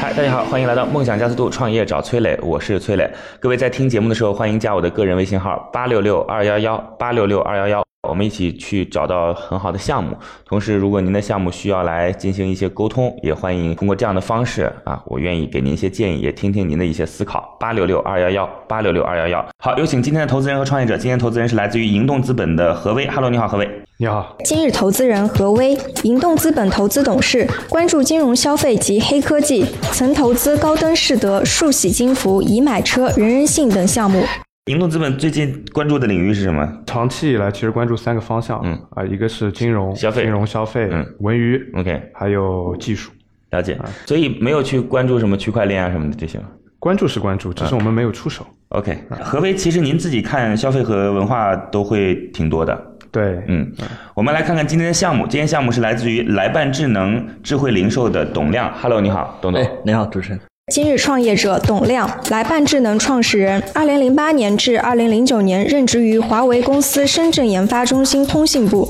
嗨，大家好，欢迎来到梦想加速度创业找崔磊，我是崔磊。各位在听节目的时候，欢迎加我的个人微信号八六六二幺幺八六六二幺幺。我们一起去找到很好的项目。同时，如果您的项目需要来进行一些沟通，也欢迎通过这样的方式啊，我愿意给您一些建议，也听听您的一些思考。八六六二幺幺八六六二幺幺。好，有请今天的投资人和创业者。今天投资人是来自于盈动资本的何威。Hello，你好，何威。你好。今日投资人何威，盈动资本投资董事，关注金融消费及黑科技，曾投资高登仕德、数喜金服、已买车、人人信等项目。盈动资本最近关注的领域是什么？长期以来，其实关注三个方向，嗯啊，一个是金融、消费、金融消费、嗯，文娱，OK，还有技术，了解。所以没有去关注什么区块链啊什么的这些。关注是关注，只是我们没有出手。OK，何为？其实您自己看消费和文化都会挺多的。对，嗯，我们来看看今天的项目。今天项目是来自于来办智能智慧零售的董亮。Hello，你好，董总。哎，你好，主持人。今日创业者董亮，来办智能创始人。二零零八年至二零零九年任职于华为公司深圳研发中心通信部。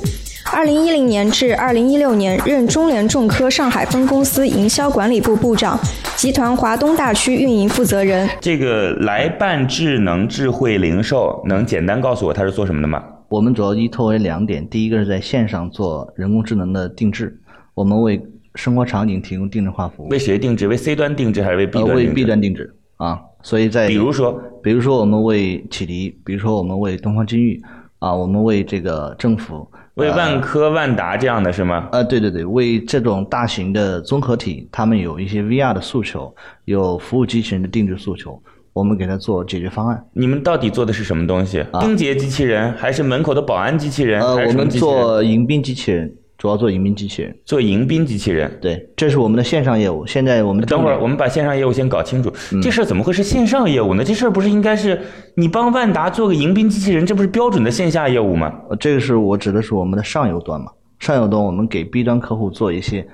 二零一零年至二零一六年任中联重科上海分公司营销管理部部长，集团华东大区运营负责人。这个来办智能智慧零售，能简单告诉我它是做什么的吗？我们主要依托为两点，第一个是在线上做人工智能的定制，我们为生活场景提供定制化服务，为谁定制？为 C 端定制还是为 B 端？为 B 端定制啊，所以在比如说，比如说我们为启迪，比如说我们为东方金域啊，我们为这个政府，为万科、万达这样的是吗？呃，对对对，为这种大型的综合体，他们有一些 VR 的诉求，有服务机器人的定制诉求，我们给他做解决方案。你们到底做的是什么东西？清洁机器人还是门口的保安机器人？呃，我们做迎宾机器人。主要做迎宾机器人，做迎宾机器人，对，这是我们的线上业务。现在我们等会儿，我们把线上业务先搞清楚。这事儿怎么会是线上业务呢？这事儿不是应该是你帮万达做个迎宾机器人，这不是标准的线下业务吗？呃，这个是我指的是我们的上游端嘛？上游端我们给 B 端客户做一些。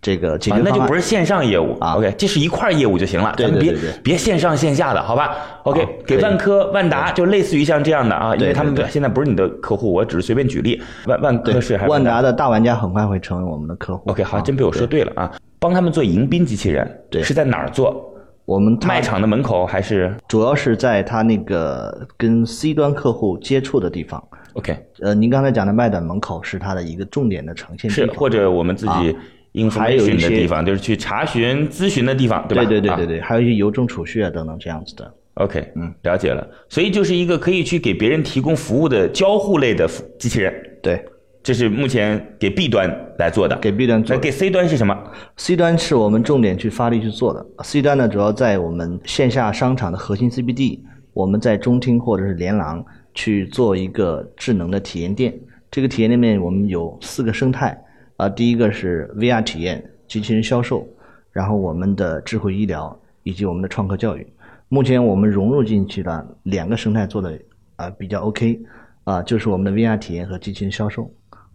这个解决那就不是线上业务啊，OK，这是一块业务就行了，咱们别别线上线下的，好吧？OK，给万科、万达就类似于像这样的啊，因为他们现在不是你的客户，我只是随便举例。万万科是万达的大玩家，很快会成为我们的客户。OK，好，真被我说对了啊！帮他们做迎宾机器人，对，是在哪儿做？我们卖场的门口还是？主要是在他那个跟 C 端客户接触的地方。OK，呃，您刚才讲的卖的门口是它的一个重点的呈现是或者我们自己。还有一些地方，就是去查询、咨询的地方，对吧？对对对对对，还有一些邮政储蓄啊等等这样子的。OK，嗯，了解了。所以就是一个可以去给别人提供服务的交互类的机器人。对，这是目前给 B 端来做的。给 B 端做。那给 C 端是什么？C 端是我们重点去发力去做的。C 端呢，主要在我们线下商场的核心 CBD，我们在中厅或者是连廊去做一个智能的体验店。这个体验店面我们有四个生态。啊，第一个是 VR 体验、机器人销售，然后我们的智慧医疗以及我们的创客教育。目前我们融入进去的两个生态做的啊比较 OK，啊就是我们的 VR 体验和机器人销售，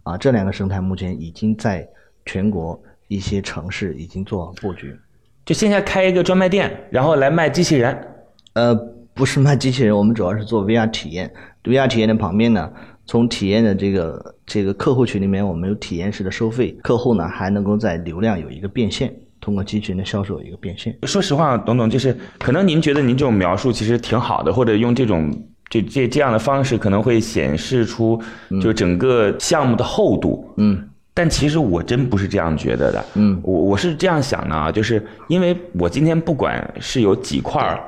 啊这两个生态目前已经在全国一些城市已经做好布局。就线下开一个专卖店，然后来卖机器人？呃，不是卖机器人，我们主要是做 VR 体验。VR 体验的旁边呢？从体验的这个这个客户群里面，我们有体验式的收费，客户呢还能够在流量有一个变现，通过机器人的销售有一个变现。说实话，董总就是可能您觉得您这种描述其实挺好的，或者用这种这这这样的方式可能会显示出就整个项目的厚度。嗯，但其实我真不是这样觉得的。嗯，我我是这样想的啊，就是因为我今天不管是有几块儿。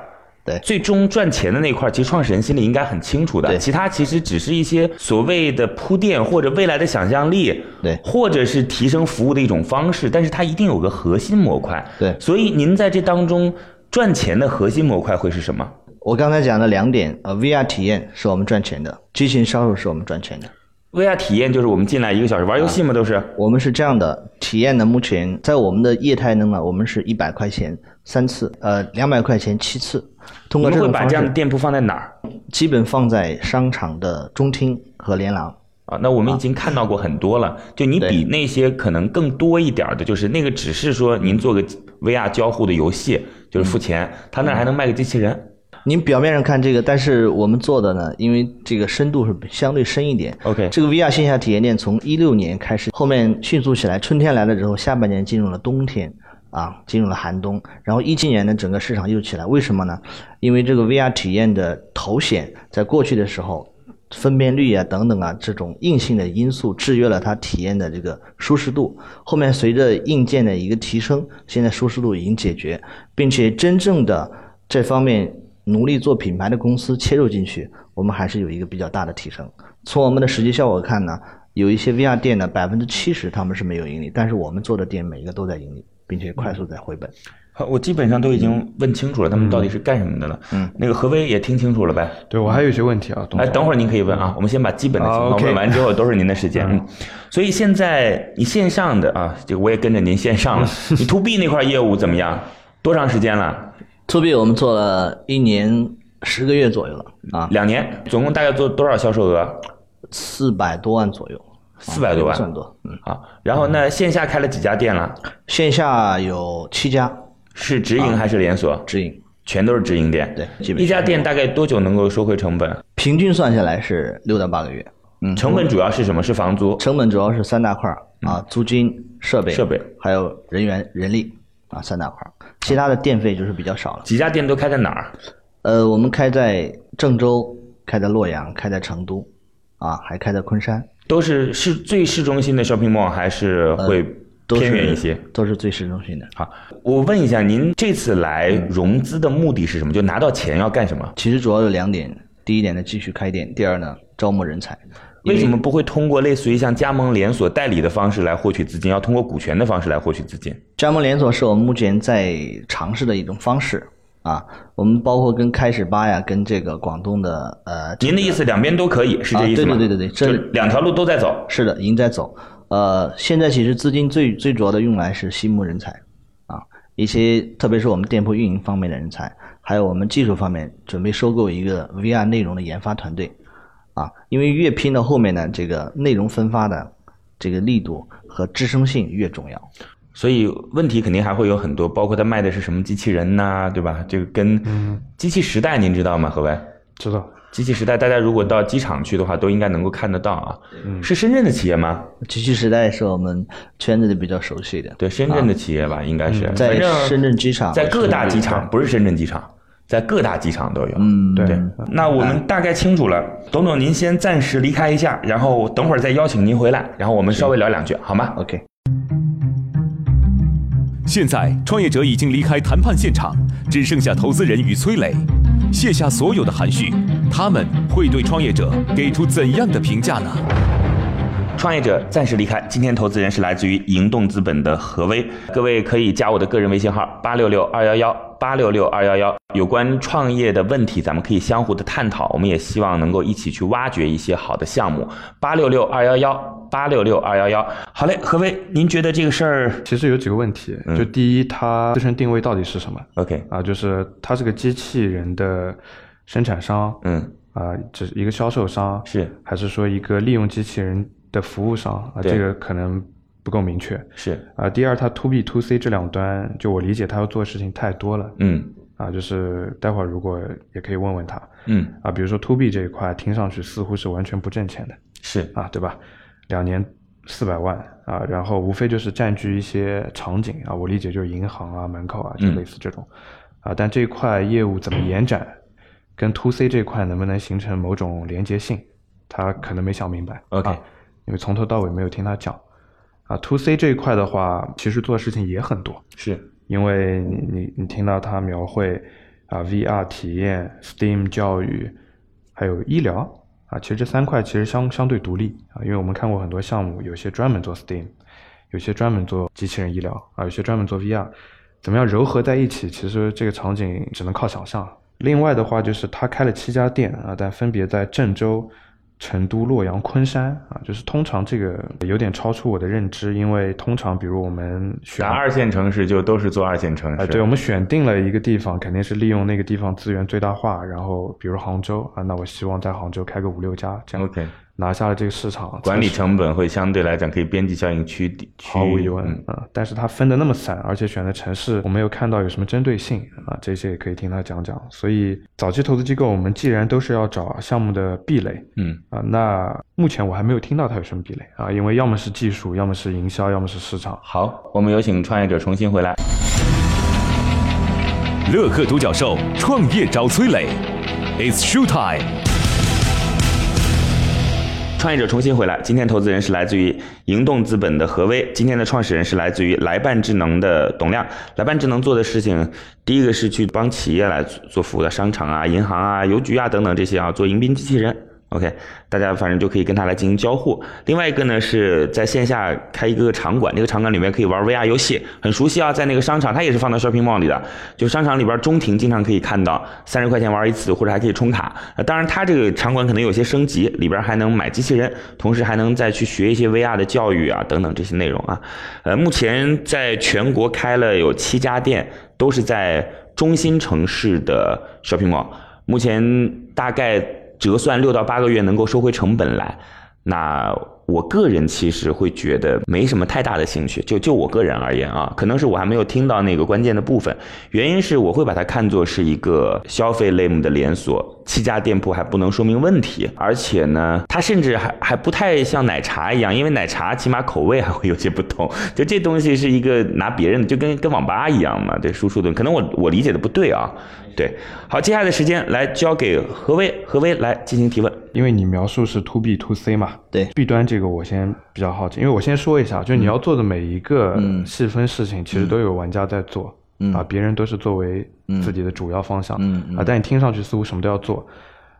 对，最终赚钱的那块，其实创始人心里应该很清楚的。其他其实只是一些所谓的铺垫或者未来的想象力，对，或者是提升服务的一种方式。但是它一定有个核心模块。对，所以您在这当中赚钱的核心模块会是什么？我刚才讲的两点，呃，VR 体验是我们赚钱的，机器人销售是我们赚钱的。VR 体验就是我们进来一个小时玩游戏嘛？都是。我们是这样的，体验呢，目前在我们的业态呢，我们是一百块钱三次，呃，两百块钱七次。通过这会把这样的店铺放在哪儿？基本放在商场的中厅和连廊。啊，那我们已经看到过很多了。就你比那些可能更多一点的，就是那个只是说您做个 VR 交互的游戏，就是付钱，他那还能卖个机器人。您表面上看这个，但是我们做的呢，因为这个深度是相对深一点。OK，这个 VR 线下体验店从一六年开始，后面迅速起来，春天来了之后，下半年进入了冬天，啊，进入了寒冬，然后一七年呢，整个市场又起来，为什么呢？因为这个 VR 体验的头显在过去的时候。分辨率啊，等等啊，这种硬性的因素制约了它体验的这个舒适度。后面随着硬件的一个提升，现在舒适度已经解决，并且真正的这方面努力做品牌的公司切入进去，我们还是有一个比较大的提升。从我们的实际效果看呢，有一些 VR 店呢，百分之七十他们是没有盈利，但是我们做的店每一个都在盈利，并且快速在回本。好，我基本上都已经问清楚了，他们到底是干什么的了。嗯，那个何威也听清楚了呗？对，我还有一些问题啊。哎，等会儿您可以问啊，我们先把基本的情况问完之后，都是您的时间。嗯，所以现在你线上的啊，这个我也跟着您线上了。你 to B 那块业务怎么样？多长时间了？to B 我们做了一年十个月左右了啊，两年，总共大概做多少销售额？四百多万左右，四百多万，算多。嗯，好。然后那线下开了几家店了？线下有七家。是直营还是连锁？直营，全都是直营店。对，一家店大概多久能够收回成本？平均算下来是六到八个月。嗯，成本主要是什么？是房租？成本主要是三大块啊，租金、设备、设备，还有人员、人力啊，三大块其他的电费就是比较少了。几家店都开在哪儿？呃，我们开在郑州，开在洛阳，开在成都，啊，还开在昆山。都是市最市中心的 shopping mall 还是会？偏远一些，都是最市中心的。好，我问一下，您这次来融资的目的是什么？就拿到钱要干什么？其实主要有两点，第一点呢，继续开店；第二呢，招募人才。为什么不会通过类似于像加盟连锁代理的方式来获取资金，要通过股权的方式来获取资金？加盟连锁是我们目前在尝试的一种方式啊。我们包括跟开始吧呀，跟这个广东的呃，您的意思两边都可以，是这意思吗？对对对对对，这两条路都在走。是的，已经在走。呃，现在其实资金最最主要的用来是吸募人才，啊，一些特别是我们店铺运营方面的人才，还有我们技术方面准备收购一个 VR 内容的研发团队，啊，因为越拼到后面呢，这个内容分发的这个力度和支撑性越重要，所以问题肯定还会有很多，包括他卖的是什么机器人呐，对吧？这个跟机器时代您知道吗？何为？知道。机器时代，大家如果到机场去的话，都应该能够看得到啊。嗯是深圳的企业吗？机器时代是我们圈子里比较熟悉的。对，深圳的企业吧，应该是。在深圳机场，在各大机场，不是深圳机场，在各大机场都有。嗯，对。那我们大概清楚了，董总您先暂时离开一下，然后等会儿再邀请您回来，然后我们稍微聊两句，好吗？OK。现在创业者已经离开谈判现场，只剩下投资人与崔磊。卸下所有的含蓄，他们会对创业者给出怎样的评价呢？创业者暂时离开。今天投资人是来自于盈动资本的何威，各位可以加我的个人微信号八六六二幺幺八六六二幺幺，有关创业的问题，咱们可以相互的探讨。我们也希望能够一起去挖掘一些好的项目。八六六二幺幺八六六二幺幺。好嘞，何威，您觉得这个事儿其实有几个问题？就第一，它自身定位到底是什么？OK 啊，就是它是个机器人的生产商，嗯啊，只是一个销售商，是还是说一个利用机器人？的服务商啊，这个可能不够明确。是啊，第二，它 to B to C 这两端，就我理解，它要做的事情太多了。嗯啊，就是待会儿如果也可以问问他。嗯啊，比如说 to B 这一块，听上去似乎是完全不挣钱的。是啊，对吧？两年四百万啊，然后无非就是占据一些场景啊，我理解就是银行啊、门口啊，就类似这种。啊，但这一块业务怎么延展，跟 to C 这块能不能形成某种连接性，他可能没想明白。OK。因为从头到尾没有听他讲，啊，to C 这一块的话，其实做的事情也很多。是，因为你你你听到他描绘啊，VR 体验、STEAM 教育，还有医疗啊，其实这三块其实相相对独立啊，因为我们看过很多项目，有些专门做 STEAM，有些专门做机器人医疗啊，有些专门做 VR，怎么样糅合在一起？其实这个场景只能靠想象。另外的话，就是他开了七家店啊，但分别在郑州。成都、洛阳、昆山啊，就是通常这个有点超出我的认知，因为通常比如我们选二线城市就都是做二线城啊，市。对，我们选定了一个地方，肯定是利用那个地方资源最大化。然后，比如杭州啊，那我希望在杭州开个五六家，这样 OK 拿下了这个市场，管理成本会相对来讲可以边际效应趋低，毫无疑问嗯啊。但是它分的那么散，而且选的城市我没有看到有什么针对性啊，这些也可以听他讲讲。所以早期投资机构，我们既然都是要找项目的壁垒嗯，啊，那目前我还没有听到它有什么壁垒啊，因为要么是技术，要么是营销，要么是市场。好，我们有请创业者重新回来。乐客独角兽创业找崔磊，It's show time。创业者重新回来，今天投资人是来自于盈动资本的何威，今天的创始人是来自于来办智能的董亮。来办智能做的事情，第一个是去帮企业来做做服务的商场啊、银行啊、邮局啊等等这些啊，做迎宾机器人。OK，大家反正就可以跟他来进行交互。另外一个呢，是在线下开一个场馆，这个场馆里面可以玩 VR 游戏，很熟悉啊，在那个商场，它也是放到 shopping mall 里的，就商场里边中庭经常可以看到，三十块钱玩一次，或者还可以充卡。当然，它这个场馆可能有些升级，里边还能买机器人，同时还能再去学一些 VR 的教育啊等等这些内容啊。呃，目前在全国开了有七家店，都是在中心城市的 shopping mall。目前大概折算六到八个月能够收回成本来。那我个人其实会觉得没什么太大的兴趣，就就我个人而言啊，可能是我还没有听到那个关键的部分。原因是我会把它看作是一个消费类目的连锁，七家店铺还不能说明问题，而且呢，它甚至还还不太像奶茶一样，因为奶茶起码口味还会有些不同。就这东西是一个拿别人的，就跟跟网吧一样嘛，对，输出的，可能我我理解的不对啊。对，好，接下来的时间来交给何威，何威来进行提问。因为你描述是 to B to C 嘛，对，B 端这个我先比较好奇，因为我先说一下，就是你要做的每一个嗯细分事情，其实都有玩家在做，嗯啊，别人都是作为自己的主要方向，嗯嗯。啊，但你听上去似乎什么都要做，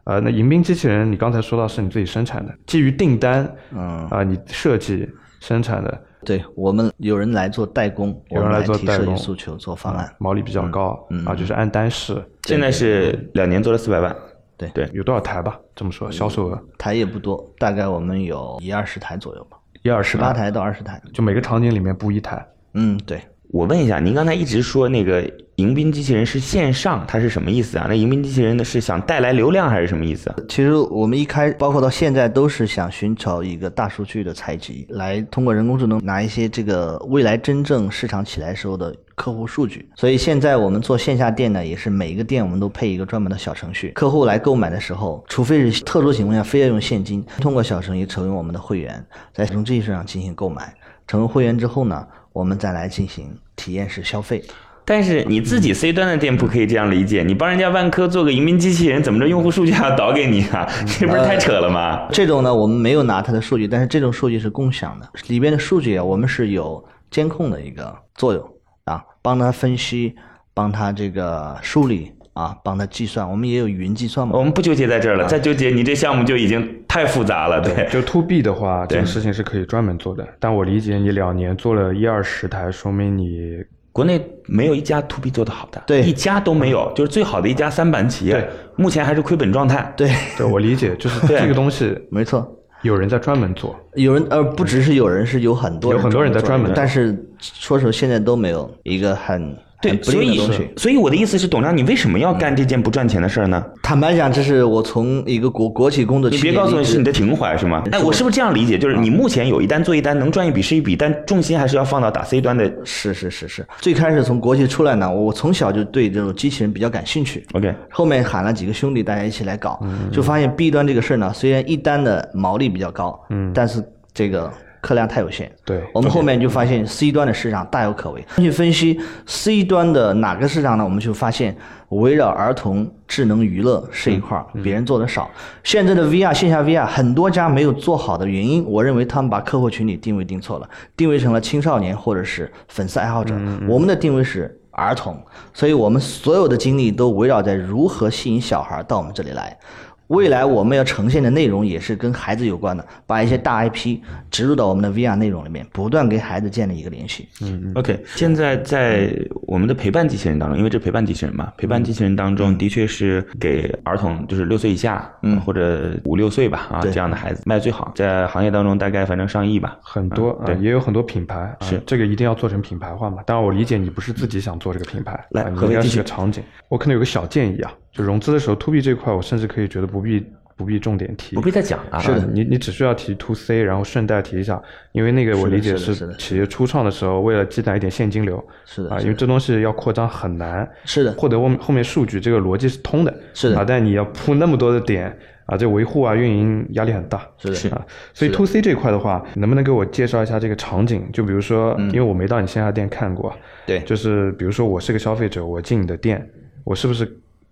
呃，那迎宾机器人你刚才说到是你自己生产的，基于订单，嗯。啊，你设计生产的，对我们有人来做代工，有人来做代工。诉求、做方案。毛利比较高，嗯啊，就是按单试，现在是两年做了四百万，对。对，有多少台吧？这么说，销售额？台也不多，大概我们有一二十台左右吧，一二十十八，台到二十台。就每个场景里面布一台，嗯，对，我问一下，您刚才一直说那个迎宾机器人是线上，它是什么意思啊？那迎宾机器人呢是想带来流量还是什么意思？其实我们一开，包括到现在，都是想寻找一个大数据的采集，来通过人工智能拿一些这个未来真正市场起来时候的客户数据。所以现在我们做线下店呢，也是每一个店我们都配一个专门的小程序，客户来购买的时候，除非是特殊情况下非要用现金，通过小程序成为我们的会员，在从这上进行购买。成为会员之后呢，我们再来进行体验式消费。但是你自己 C 端的店铺可以这样理解，你帮人家万科做个移民机器人，怎么着用户数据还要导给你啊？这不是太扯了吗？这种呢，我们没有拿它的数据，但是这种数据是共享的，里边的数据啊，我们是有监控的一个作用啊，帮他分析，帮他这个梳理啊，帮他计算，我们也有云计算嘛我。们不纠结在这儿了，再纠结你这项目就已经太复杂了。对，就 to B 的话，这对个事情是可以专门做的。但我理解你两年做了一二十台，说明你国内没有一家 to B 做得好的，对。一家都没有，就是最好的一家三板企业对，目前还是亏本状态。对，对我理解，就是这个东西没错。有人在专门做，有人呃，不只是有人，是有很多有很多人在专门但是说实话，现在都没有一个很对，所以。所以我的意思是，董亮，你为什么要干这件不赚钱的事儿呢？坦白讲，这是我从一个国国企工作你别告诉我是你的情怀是吗？哎，我是不是这样理解？就是你目前有一单做一单，能赚一笔是一笔，但重心还是要放到打 C 端的。是是是是，最开始从国企出来呢，我从小就对这种机器人比较感兴趣。OK，后面喊了几个兄弟，大家一起来搞，就发现 B 端这个事儿呢，虽然一单的毛利比较高，嗯，但是这个客量太有限。对我们后面就发现 C 端的市场大有可为。去分析 C 端的哪个市场呢？我们就发现围绕儿童智能娱乐这一块儿，别人做的少。现在的 VR 线下 VR 很多家没有做好的原因，我认为他们把客户群体定位定错了，定位成了青少年或者是粉丝爱好者。我们的定位是儿童，所以我们所有的精力都围绕在如何吸引小孩到我们这里来。未来我们要呈现的内容也是跟孩子有关的，把一些大 IP 植入到我们的 VR 内容里面，不断给孩子建立一个联系。嗯 OK，现在在我们的陪伴机器人当中，因为这陪伴机器人嘛，陪伴机器人当中的确是给儿童，就是六岁以下，嗯或者五六岁吧，啊，这样的孩子卖最好，在行业当中大概反正上亿吧。很多啊、对也有很多品牌啊，是这个一定要做成品牌化嘛。当然，我理解你不是自己想做这个品牌，来啊你应该是个场景。我可能有个小建议啊，就融资的时候，to B 这块，我甚至可以觉得不必不必重点提，不必再讲。啊，是的，你你只需要提 to C，然后顺带提一下，因为那个我理解是企业初创的时候，为了积攒一点现金流，啊，是的啊因为这东西要扩张很难，是的获得后面后面数据这个逻辑是通的，是的啊，但你要铺那么多的点啊，这维护啊运营压力很大，是的是啊，所以 to C 这块的话，能不能给我介绍一下这个场景？就比如说，因为我没到你线下店看过，嗯对就是比如说我是个消费者，我进你的店，我是不是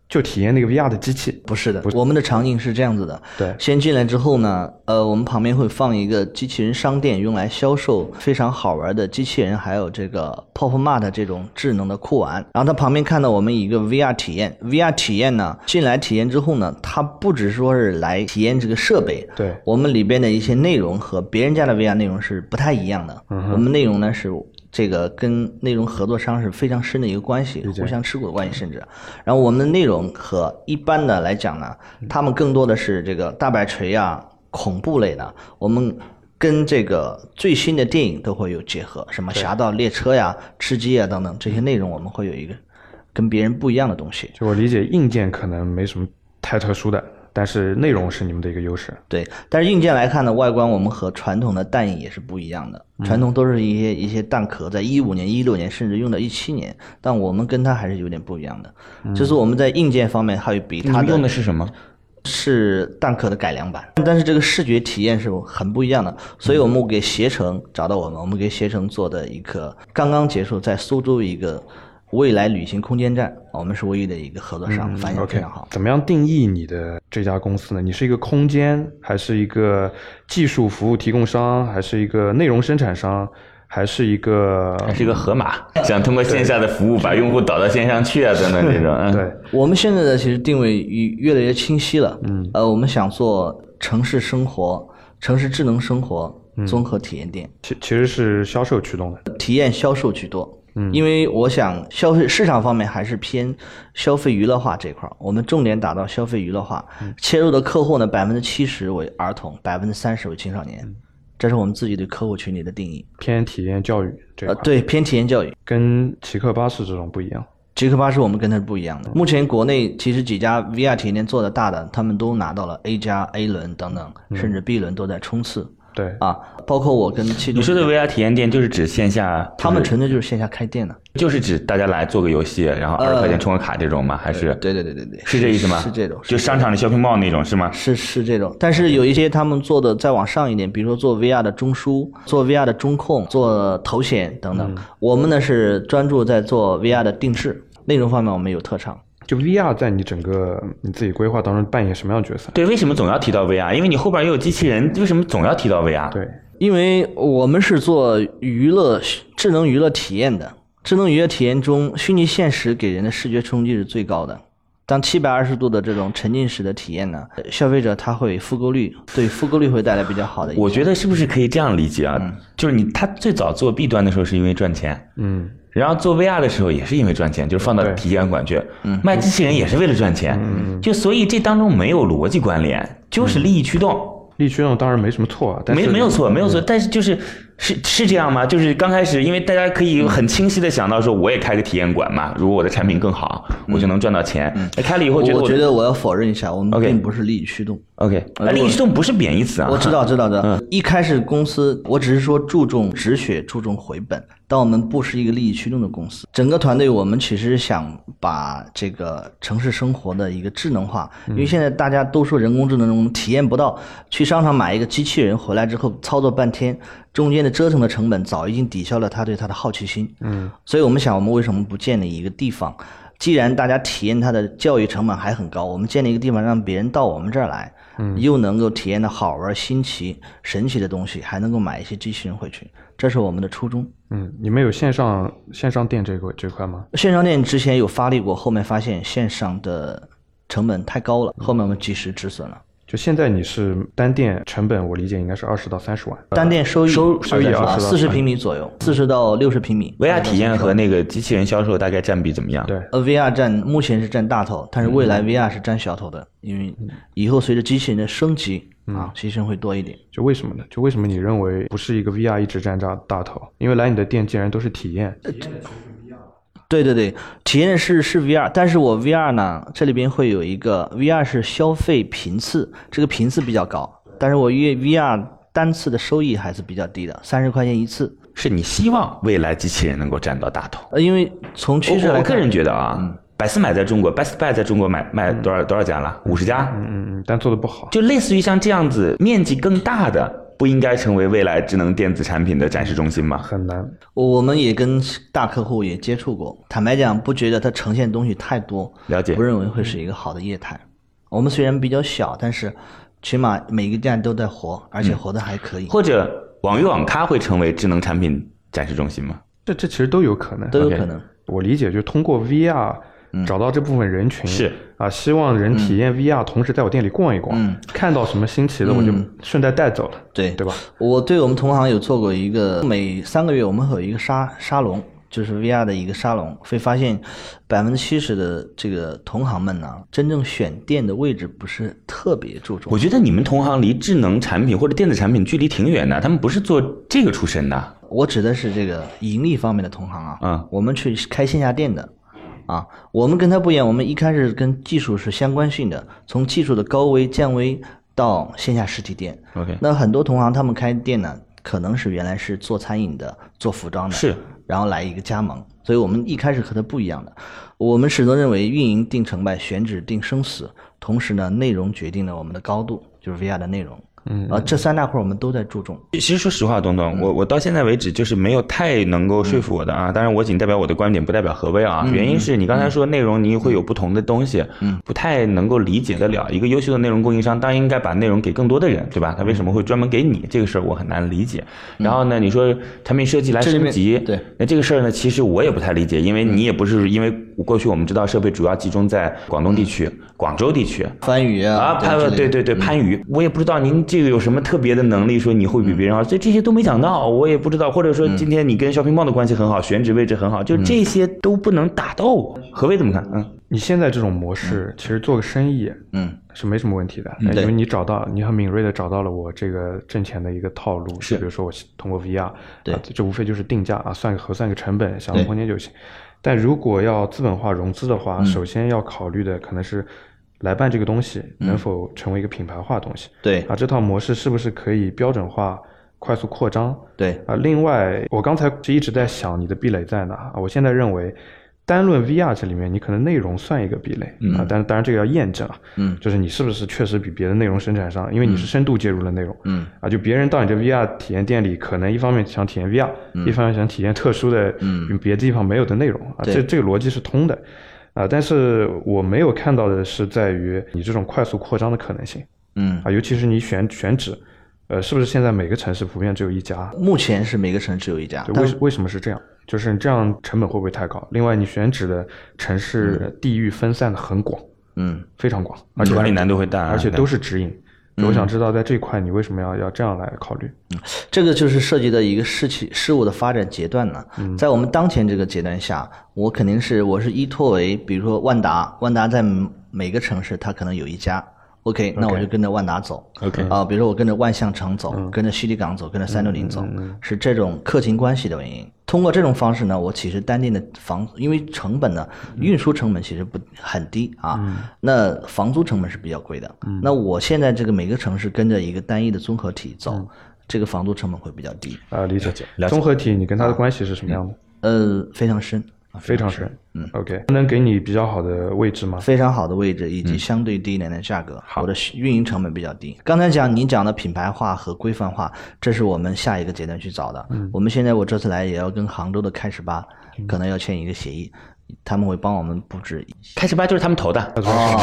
就体验那个 VR 的机器？不是的，我们的场景是这样子的。对先进来之后呢，呃，我们旁边会放一个机器人商店，用来销售非常好玩的机器人，还有这个 PopMart 这种智能的酷玩。然后它旁边看到我们一个 VR 体验，VR 体验呢，进来体验之后呢，它不只说是来体验这个设备，对我们里边的一些内容和别人家的 VR 内容是不太一样的。嗯我们内容呢是这个跟内容合作商是非常深的一个关系，互相持股的关系，甚至。然后我们的内容和一般的来讲呢，他们更多的是这个大摆锤啊、恐怖类的，我们。跟这个最新的电影都会有结合，什么《侠盗猎车》呀、《吃鸡》啊等等这些内容，我们会有一个跟别人不一样的东西。就我理解，硬件可能没什么太特殊的，但是内容是你们的一个优势。对，但是硬件来看呢，外观我们和传统的弹翼也是不一样的。传统都是一些一些蛋壳，在一五年、一六年甚至用到一七年，但我们跟它还是有点不一样的。就是我们在硬件方面还有比它用的是什么？是蛋壳的改良版，但是这个视觉体验是很不一样的，所以我们给携程找到我们，我们给携程做的一个刚刚结束在苏州一个未来旅行空间站，我们是唯一的一个合作商，反应非 OK，常好。怎么样定义你的这家公司呢？你是一个空间，还是一个技术服务提供商，还是一个内容生产商，还是一个还是一个盒马，想通过线下的服务把用户导到线上去啊，等等这种。嗯 对，我们现在的其实定位越越来越清晰了。嗯，呃，我们想做城市生活、城市智能生活综合体验店，其其实是销售驱动的。体验销售居多。嗯，因为我想消费市场方面还是偏消费娱乐化这块儿，我们重点打造消费娱乐化，切入的客户呢百分之七十为儿童，百分之三十为青少年，这是我们自己对客户群体的定义。偏体验教育这块，，呃对，偏体验教育。跟奇客巴士这种不一样。极客巴士我们跟它是不一样的。目前国内其实几家 VR 体验店做的大的，他们都拿到了 A 加、A 轮等等，甚至 B 轮都在冲刺对，啊。包括我跟七，你说的 VR 体验店就是指线下，他们纯粹就是线下开店的。就是指大家来做个游戏，然后二十块钱充个卡这种吗？还是对对对对对，是这意思吗？是这种，就商场的 shopping mall 那种是吗？是是这种，但是有一些他们做的再往上一点，比如说做 VR 的中枢、做 VR 的中控、做头显等等。我们呢是专注在做 VR 的定制内容方面，我们有特长。就 VR 在你整个你自己规划当中扮演什么样的角色？对，为什么总要提到 VR？因为你后边又有机器人，为什么总要提到 VR？对，因为我们是做娱乐智能娱乐体验的，智能娱乐体验中，虚拟现实给人的视觉冲击是最高的。当七百二十度的这种沉浸式的体验呢，消费者他会复购率，对复购率会带来比较好的。我觉得是不是可以这样理解啊？就是你他最早做 B 端的时候是因为赚钱，嗯，然后做 VR 的时候也是因为赚钱，就是放到体验馆去。卖机器人也是为了赚钱，就所以这当中没有逻辑关联，就是利益驱动。利益驱动当然没什么错啊，但是没没有错，没有错，但是就是是是这样吗？就是刚开始，因为大家可以很清晰的想到说，我也开个体验馆嘛，如果我的产品更好，我就能赚到钱。嗯开了以后觉得我我觉得我要否认一下，我们并不是利益驱动。OK，啊，利益驱动不是贬义词啊，我知道，知道，知道。一开始公司，我只是说注重止血，注重回本，但我们不是一个利益驱动的公司。整个团队，我们其实想把这个城市生活的一个智能化，因为现在大家都说人工智能中体验不到，去商场买一个机器人回来之后操作半天，中间的折腾的成本早已经抵消了他对它的好奇心。嗯，所以我们想，我们为什么不建立一个地方？既然大家体验它的教育成本还很高，我们建立一个地方让别人到我们这儿来，嗯，又能够体验到好玩、新奇、神奇的东西，还能够买一些机器人回去，这是我们的初衷。嗯，你们有线上线上店这个这块吗？线上店之前有发力过，后面发现线上的成本太高了，后面我们及时止损了。就现在你是单店成本，我理解应该是二十到三十万。单店收益收收益二十到四十30平米左右，四十到六十平米。VR 体验和那个机器人销售大概占比怎么样？对，呃，VR 占目前是占大头，但是未来 VR 是占小头的，因为以后随着机器人的升级啊，牺牲会多一点。就为什么呢？就为什么你认为不是一个 VR 一直占大大头？因为来你的店竟然都是体验，对对对，体验是是 VR，但是我 VR 呢，这里边会有一个 VR 是消费频次，这个频次比较高，但是我月 VR 单次的收益还是比较低的，三十块钱一次。是你希望未来机器人能够占到大头？呃，因为从趋势来看，我我个人觉得啊，百思买在中国，Best Buy 在中国买卖多少多少家了？五十家，嗯嗯，但做的不好。就类似于像这样子面积更大的，不应该成为未来智能电子产品的展示中心吗？很难，我们也跟大客户也接触过，坦白讲，不觉得它呈现东西太多，了解不认为会是一个好的业态。我们虽然比较小，但是起码每个店都在活，而且活得还可以。或者网约网咖会成为智能产品展示中心吗？这这其实都有可能，都有可能。我理解，就通过 VR 找到这部分人群，是。啊，希望人体验 VR，同时在我店里逛一逛，嗯。看到什么新奇的我就顺带带走了，对。对吧？我对我们同行有做过一个，每三个月我们会有一个沙沙龙，就是 VR 的一个沙龙，会发现百分之七十的这个同行们呢，真正选店的位置不是特别注重。我。觉得你们同行离智能产品或者电子产品距离挺远的，他们不是做这个出身的。我指的是这个盈利方面的同行啊，嗯。我们去开线下店的，啊，我们跟他不一样，我们一开始跟技术是相关性的，从技术的高危降危到线下实体店。OK 那很多同行他们开店呢，可能是原来是做餐饮的，做服装的，是，然后来一个加盟，所以我们一开始和他不一样的。我们始终认为运营定成败，选址定生死，同时呢，内容决定了我们的高度，就是 VR 的内容。嗯，啊，这三大块我们都在注重。其实说实话，东东，我我到现在为止就是没有太能够说服我的啊。当然，我仅代表我的观点，不代表何威啊。原因是你刚才说内容你会有不同的东西，嗯，不太能够理解得了。一个优秀的内容供应商当然应该把内容给更多的人，对吧？他为什么会专门给你这个事儿，我很难理解。然后呢，你说产品设计来升级，对，那这个事儿呢，其实我也不太理解，因为你也不是因为过去我们知道设备主要集中在广东地区、广州地区，番禺啊，啊，番之类的对对对，番禺，我也不知道您这个有什么特别的能力，说你会比别人好，所以这些都没想到，我也不知道，或者说今天你跟肖平茂的关系很好，选址位置很好，就这些都不能打到我。何为怎么看？嗯，你现在这种模式，其实做个生意，嗯，是没什么问题的，因为你找到，你很敏锐的找到了我这个挣钱的一个套路，是。比如说我通过 VR，对。啊这无非就是定价啊，算个核算个成本，想对空间就行。但如果要资本化融资的嗯。话，首先要考虑的可能是来办这个东西嗯。能否成为一个品牌化的东西，对。啊，这套模式是不是可以标准化、快速扩张？对。啊，另外，我刚才是一直在想你的壁垒在哪啊？我现在认为，单论 VR 这里面，你可能内容算一个壁垒、啊，但当然这个要验证啊，嗯。就是你是不是确实比别的内容生产商，因为你是深度介入了内容，嗯。啊，就别人到你这 VR 体验店里，可能一方面想体验 VR，、一方面想体验特殊的，嗯。别的地方没有的内容啊，这这个逻辑是通的。啊，但是我没有看到的是在于你这种快速扩张的可能性嗯，啊，尤其是你选选址，呃，是不是现在每个城市普遍只有一家？目前是每个城市只有一家为为什么是这样？就是你这样成本会不会太高？另外，你选址的城市地域分散的很广，嗯，非常广，而且管理难度会大而且都是指引。我想知道在这块你为什么要要这样来考虑？这个就是涉及到一个事情事物的发展阶段呢。在我们当前这个阶段下，我肯定是我是依托为，比如说万达，万达在每个城市它可能有一家。OK，那我就跟着万达走。OK 啊，比如说我跟着万象城走，跟着西丽港走，跟着三六零走，是这种客情关系的原因。通过这种方式呢，我其实单店的房，因为成本呢，运输成本其实不很低啊，那房租成本是比较贵的。那我现在这个每个城市跟着一个单一的综合体走，这个房租成本会比较低，啊，理解。了解综合体你跟它的关系是什么样的？呃，非常深，啊非常深。嗯，OK，能给你比较好的位置吗？非常好的位置以及相对低廉的价格，我的运营成本比较低。刚才讲你讲的品牌化和规范化，这是我们下一个阶段去找的。我们现在我这次来也要跟杭州的开始吧，可能要签一个协议，他们会帮我们布置。开始吧就是他们投的，哦，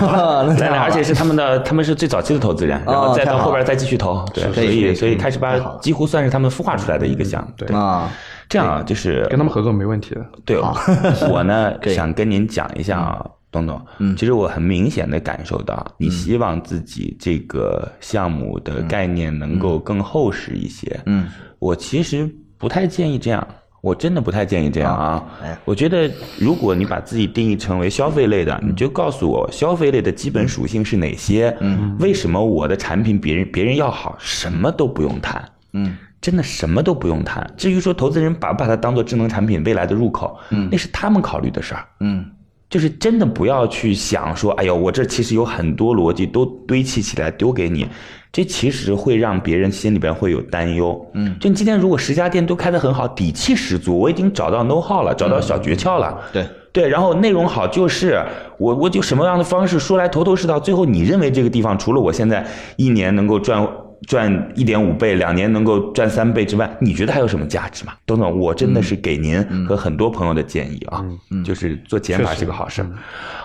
那对，太好了。而且是他们的，他们是最早期的投资人，然后再到后边再继续投，对，所以所以开始吧几乎算是他们孵化出来的一个项目。对，啊，这样啊，就是跟他们合作没问题的。对，我呢 想跟您讲一下啊，董总，嗯，其实我很明显的感受到，你希望自己这个项目的概念能够更厚实一些。嗯，我其实不太建议这样，我真的不太建议这样啊。哎我觉得如果你把自己定义成为消费类的，你就告诉我消费类的基本属性是哪些。嗯，为什么我的产品别人别人要好，什么都不用谈。嗯，真的什么都不用谈。至于说投资人把不把它当做智能产品未来的入口，嗯，那是他们考虑的事儿。嗯就是真的不要去想说，哎呦，我这其实有很多逻辑都堆砌起来丢给你，这其实会让别人心里边会有担忧。嗯，就你今天如果十家店都开得很好，底气十足，我已经找到 know how 了，找到小诀窍了。对对，然后内容好就是我我就什么样的方式说来头头是道，最后你认为这个地方除了我现在一年能够赚赚一点五倍，两年能够赚三倍之外，你觉得还有什么价值吗？董总，我真的是给您和很多朋友的建议啊，就是做减法是个好事。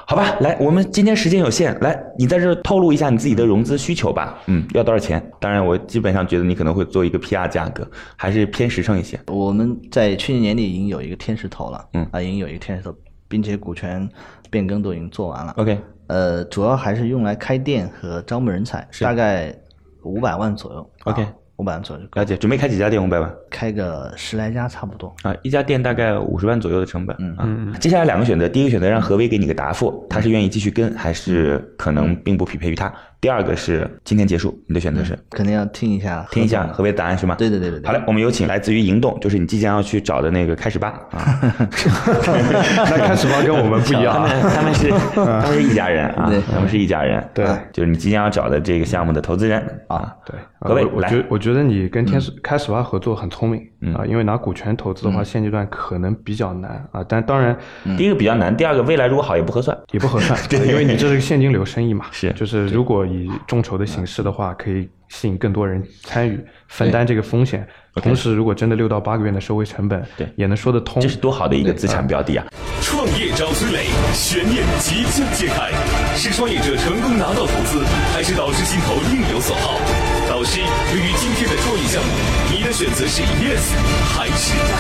好吧，来，我们今天时间有限，来，你在这儿透露一下你自己的融资需求吧。嗯，要多少钱？当然，我基本上觉得你可能会做一个 PR 价格，还是偏实诚一些。我们在去年年底已经有一个天使投了，嗯啊，已经有一个天使投，并且股权变更都已经做完了。OK，呃，主要还是用来开店和招募人才，大概五百万左右。OK 五百万左右就够了解。准备开几家店？五百万开个十来家差不多。啊，一家店大概五十万左右的成本。嗯啊，接下来两个选择，第一个选择让何威给你个答复，他是愿意继续跟，还是可能并不匹配于他？第二个是今天结束，你的选择是？肯定要听一下，听一下何威的答案是吗？对对对对对好嘞，我们有请来自于营动，就是你即将要去找的那个开始吧 啊。那开始吧跟我们不一他样们，他们是他们是一家人啊对，他们是一家人。对啊就是你即将要找的这个项目的投资人啊。对，何威我我觉我觉得你跟天使开始吧合作很聪明啊，因为拿股权投资的话，现阶段可能比较难啊，但当然第一个比较难，第二个未来如果好也不合算。也不合算，对。因为你这是个现金流生意嘛，是。就是如果以众筹的形式的话，可以吸引更多人参与，分担这个风险。同时，如果真的六到八个月的收回成本，对也能说得通这。是多好的一个资产标的啊！创业找崔磊，悬念即将揭开，是创业者成功拿到投资，还是导师心头另有所好？导师，对于今天的创业项目，你的选择是 yes 还是 no？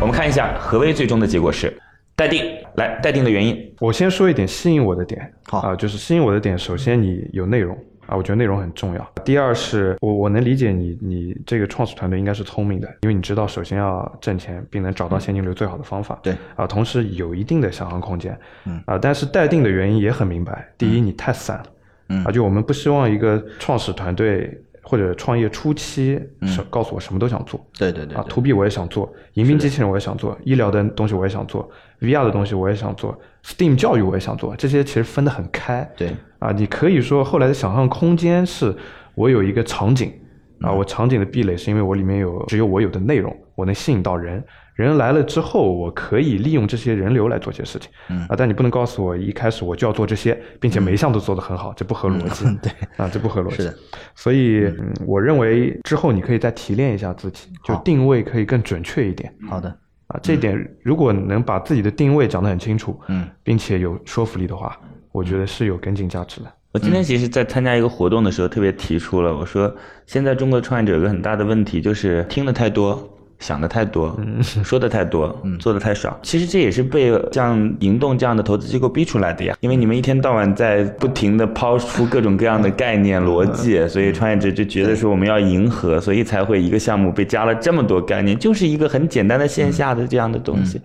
我们看一下何威最终的结果是待定。来，待定的原因，我先说一点吸引我的点，好啊，就是吸引我的点，首先你有内容啊，我觉得内容很重要。第二是我我能理解你你这个创始团队应该是聪明的，因为你知道首先要挣钱，并能找到现金流最好的方法。对啊，同时有一定的想象空间。嗯啊，但是待定的原因也很明白，第一你太散了，嗯啊，就我们不希望一个创始团队。或者创业初期，是告诉我什么都想做，啊对对对。啊，to B 我也想做，迎宾机器人我也想做，医疗的东西我也想做，VR 的东西我也想做，Steam 教育我也想做，这些其实分得很开。对。啊，你可以说后来的想象空间是我有一个场景啊，我场景的壁垒是因为我里面有只有我有的内容，我能吸引到人，人来了之后，我可以利用这些人流来做些事情。嗯啊，但你不能告诉我一开始我就要做这些，并且每一项都做得很好，这不合逻辑。嗯对啊，这不合逻辑。是的所以、嗯、我认为之后你可以再提炼一下自己，就定位可以更准确一点。好的，啊，这一点如果能把自己的定位讲得很清楚，嗯，并且有说服力的话，我觉得是有跟进价值的。我今天其实，在参加一个活动的时候，特别提出了，我说现在中国的创业者有个很大的问题，就是听的太多。想的太多，说的太多，做的太少。其实这也是被像银动这样的投资机构逼出来的呀。因为你们一天到晚在不停的抛出各种各样的概念逻辑，所以创业者就觉得说我们要迎合，所以才会一个项目被加了这么多概念，就是一个很简单的线下的这样的东西。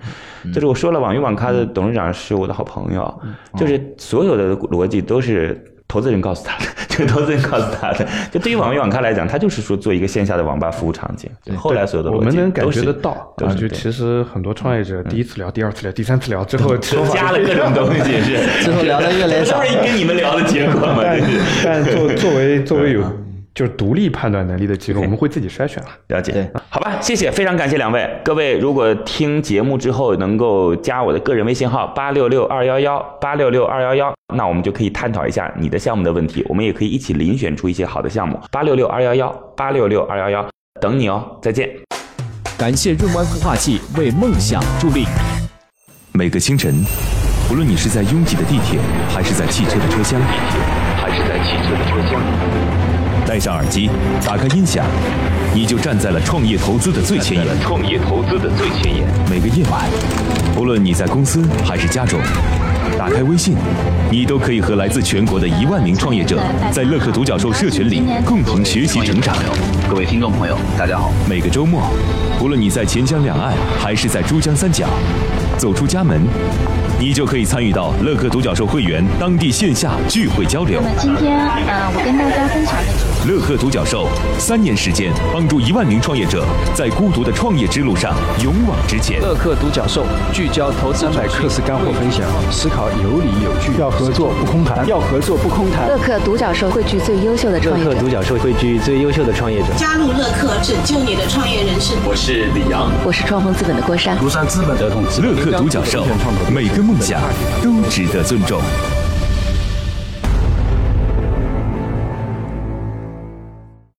就是我说了，网鱼网咖的董事长是我的好朋友，就是所有的逻辑都是。投资人告诉他的，这个投资人告诉他的，就对于网易网咖来讲，他就是说做一个线下的网吧服务场景。后来所有的我们能感觉得到啊，都是对就其实很多创业者第一次聊、第二次聊、第三次聊之后，都加了各种东西，是最后聊的越来越少。这不是跟你们聊的结果嘛？但是。但作作为作为有就是独立判断能力的机构，我们会自己筛选了。了解，好吧，谢谢，非常感谢两位。各位如果听节目之后能够加我的个人微信号八六六二幺幺八六六二幺幺，那我们就可以探讨一下你的项目的问题，我们也可以一起遴选出一些好的项目。八六六二幺幺八六六二幺幺，等你哦，再见。感谢润湾孵化器为梦想助力。每个清晨，无论你是在拥挤的地铁，还是在汽车的车厢，地铁还是在汽车的车厢。戴上耳机，打开音响，你就站在了创业投资的最前沿。创业投资的最前沿。每个夜晚，不论你在公司还是家中，打开微信，你都可以和来自全国的一万名创业者，在乐客独角兽社群里共同学习成长。各位听众朋友，大家好。每个周末，无论你在钱江两岸还是在珠江三角，走出家门，你就可以参与到乐客独角兽会员当地线下聚会交流。那么今天，呃，我跟大家分享的。乐客独角兽三年时间，帮助一万名创业者在孤独的创业之路上勇往直前。乐客独角兽聚焦投资百课时干货分享，思考有理有据，要合作不空谈，要合作不空谈。乐客独角兽汇聚最优秀的创业者。乐客独角兽汇聚最优秀的创业者。加入乐客，拯救你的创业人生。我是李阳，我是创丰资本的郭山。庐山资本德同乐客独角兽，每个梦想都值得尊重。